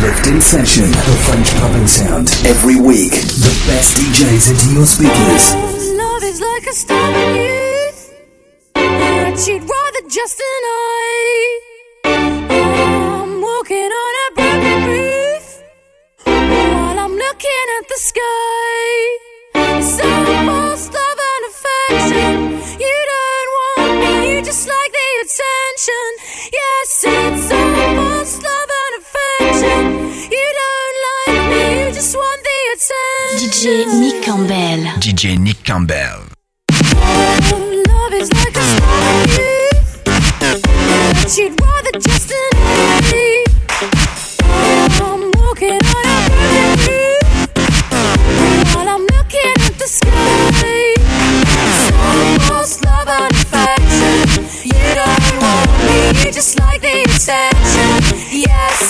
Uplifting Session, the French pumping sound. Every week, the best DJs into your speakers. Love is like a starving youth that she'd rather just deny. I'm walking on a broken roof while I'm looking at the sky. So false love and affection. You don't want me, you just like the attention. Yes, it's so DJ Nick Campbell. DJ Nick Campbell. Love is like a star youth that you'd rather just deny. I'm walking on a broken roof while I'm looking at the sky. So lost love and affection. You don't want me, you just like the attention. Yes,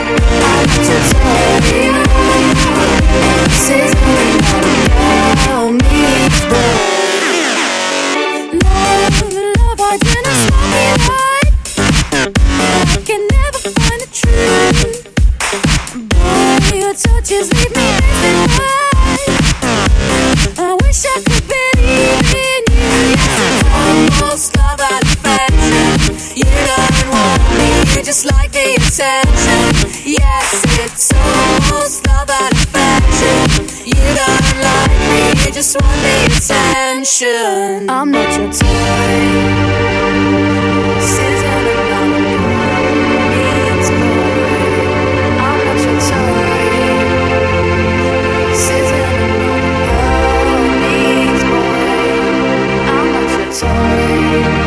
just like the attention. Yes, it's almost love and affection. You don't like me, you just want the attention. I'm not your type. Another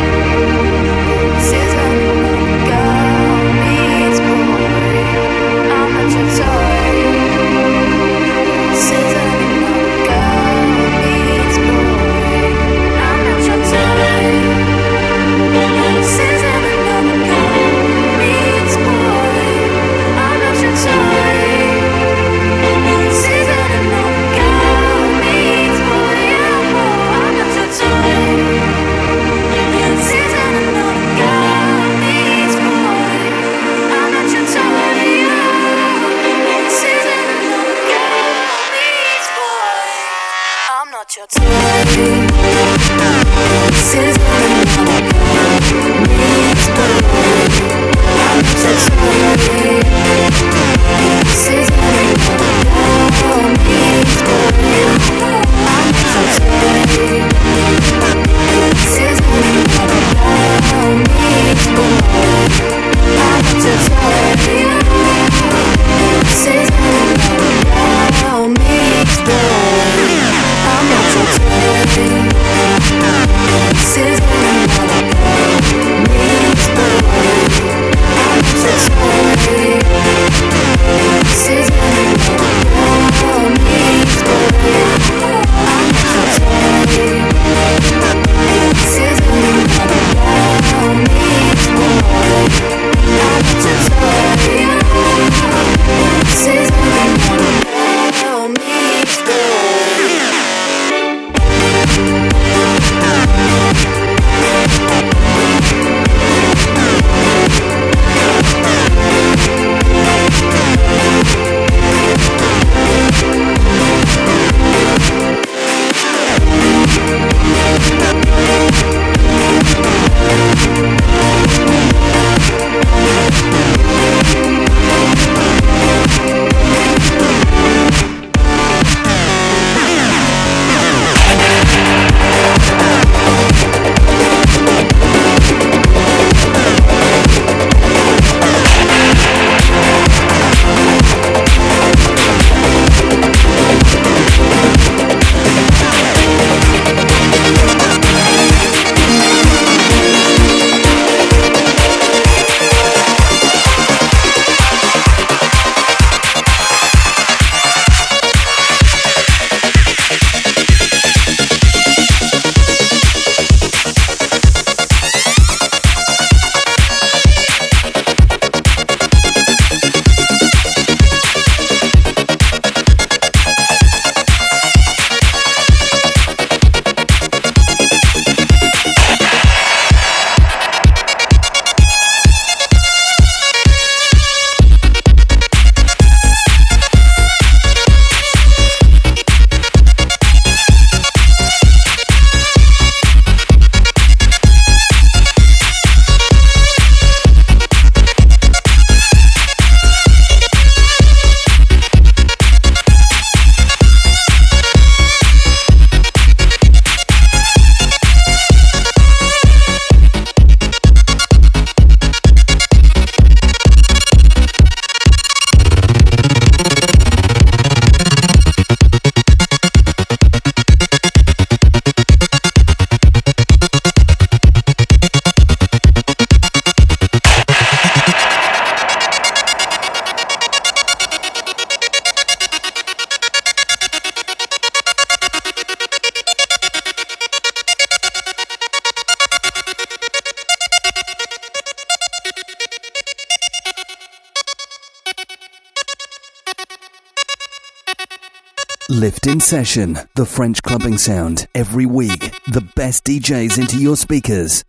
Lift in Session, the French clubbing sound. Every week, the best DJs into your speakers.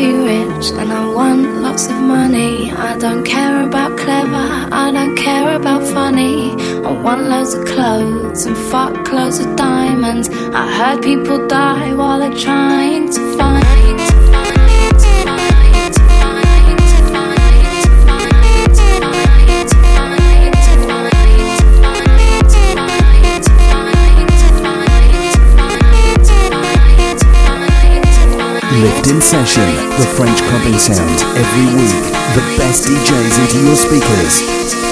be rich and I want lots of money. I don't care about clever, I don't care about funny. I want loads of clothes and fuck loads of diamonds. I heard people die while they're trying to find. In Session, the French clubbing sound. Every week, the best DJs into your speakers.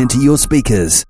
Into your speakers.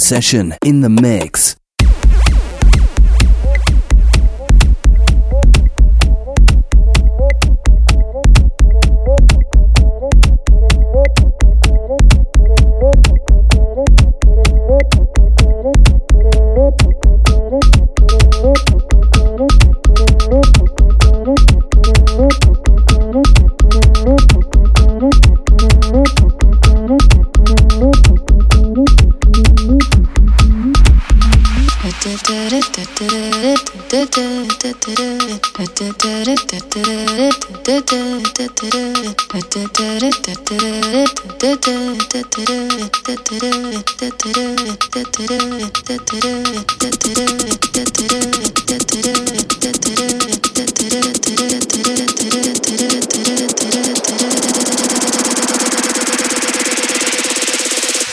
Session in the mix.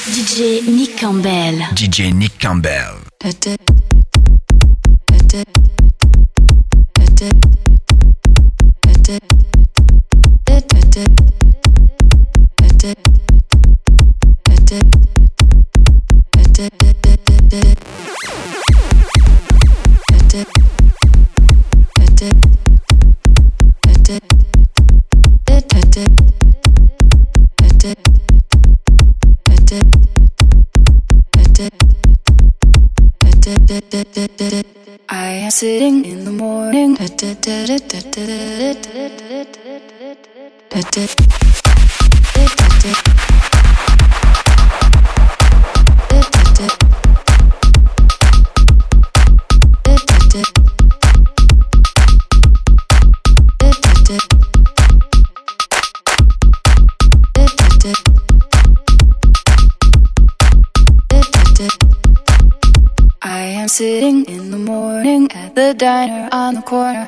DJ Nick Campbell. DJ Nick Campbell. Sitting in the morning. I am sitting in morning at the diner on the corner.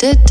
did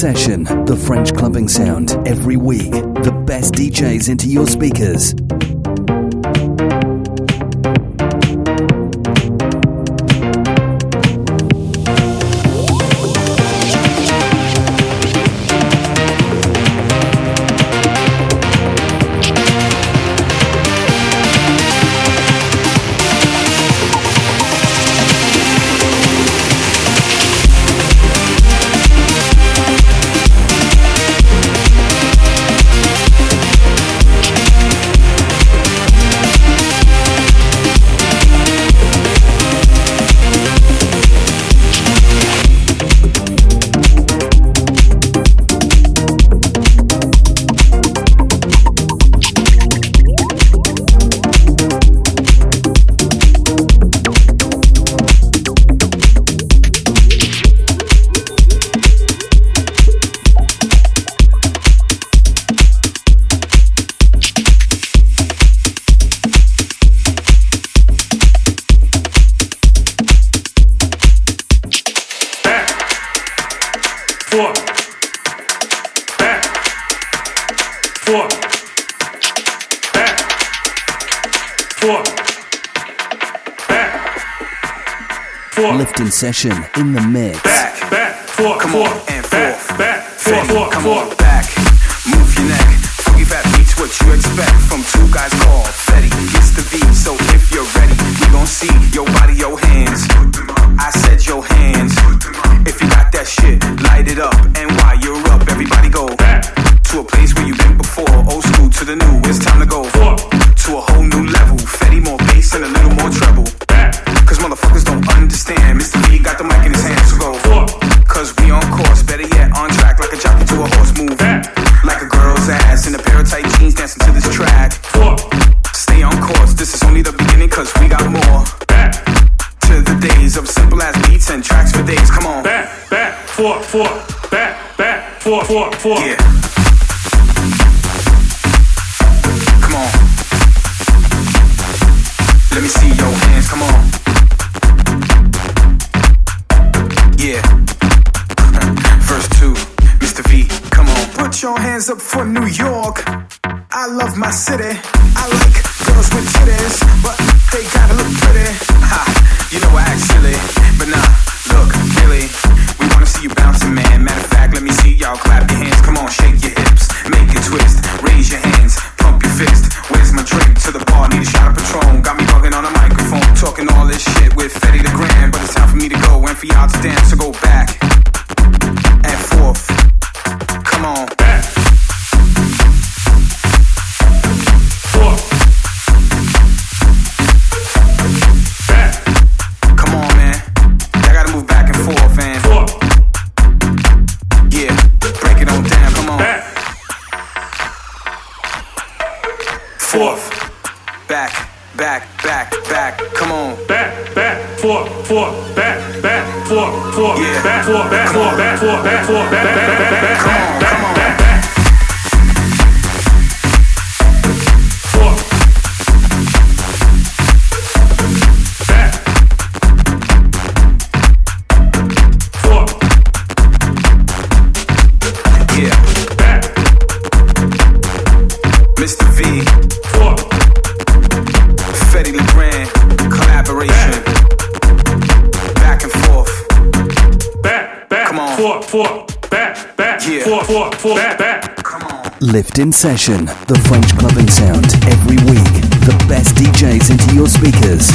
session, the French clubbing sound every week. The best DJs into your speakers four, back, four, back, four, back, four. Lifting session in the mix. Back, back, four, come four, on, and back, four, back, four, back, four, come four. on, back, move your neck. Boogie back beats what you expect from two guys called Fetty. Gets the beat, so if you're ready, we gon' see your body, your hands. it up. NY, you're up. Everybody go. Back. To a place where you've been before. Old school to the new. It's time to go. Four. fork, fork. Yeah. session, the French clubbing sound every week. The best DJs into your speakers.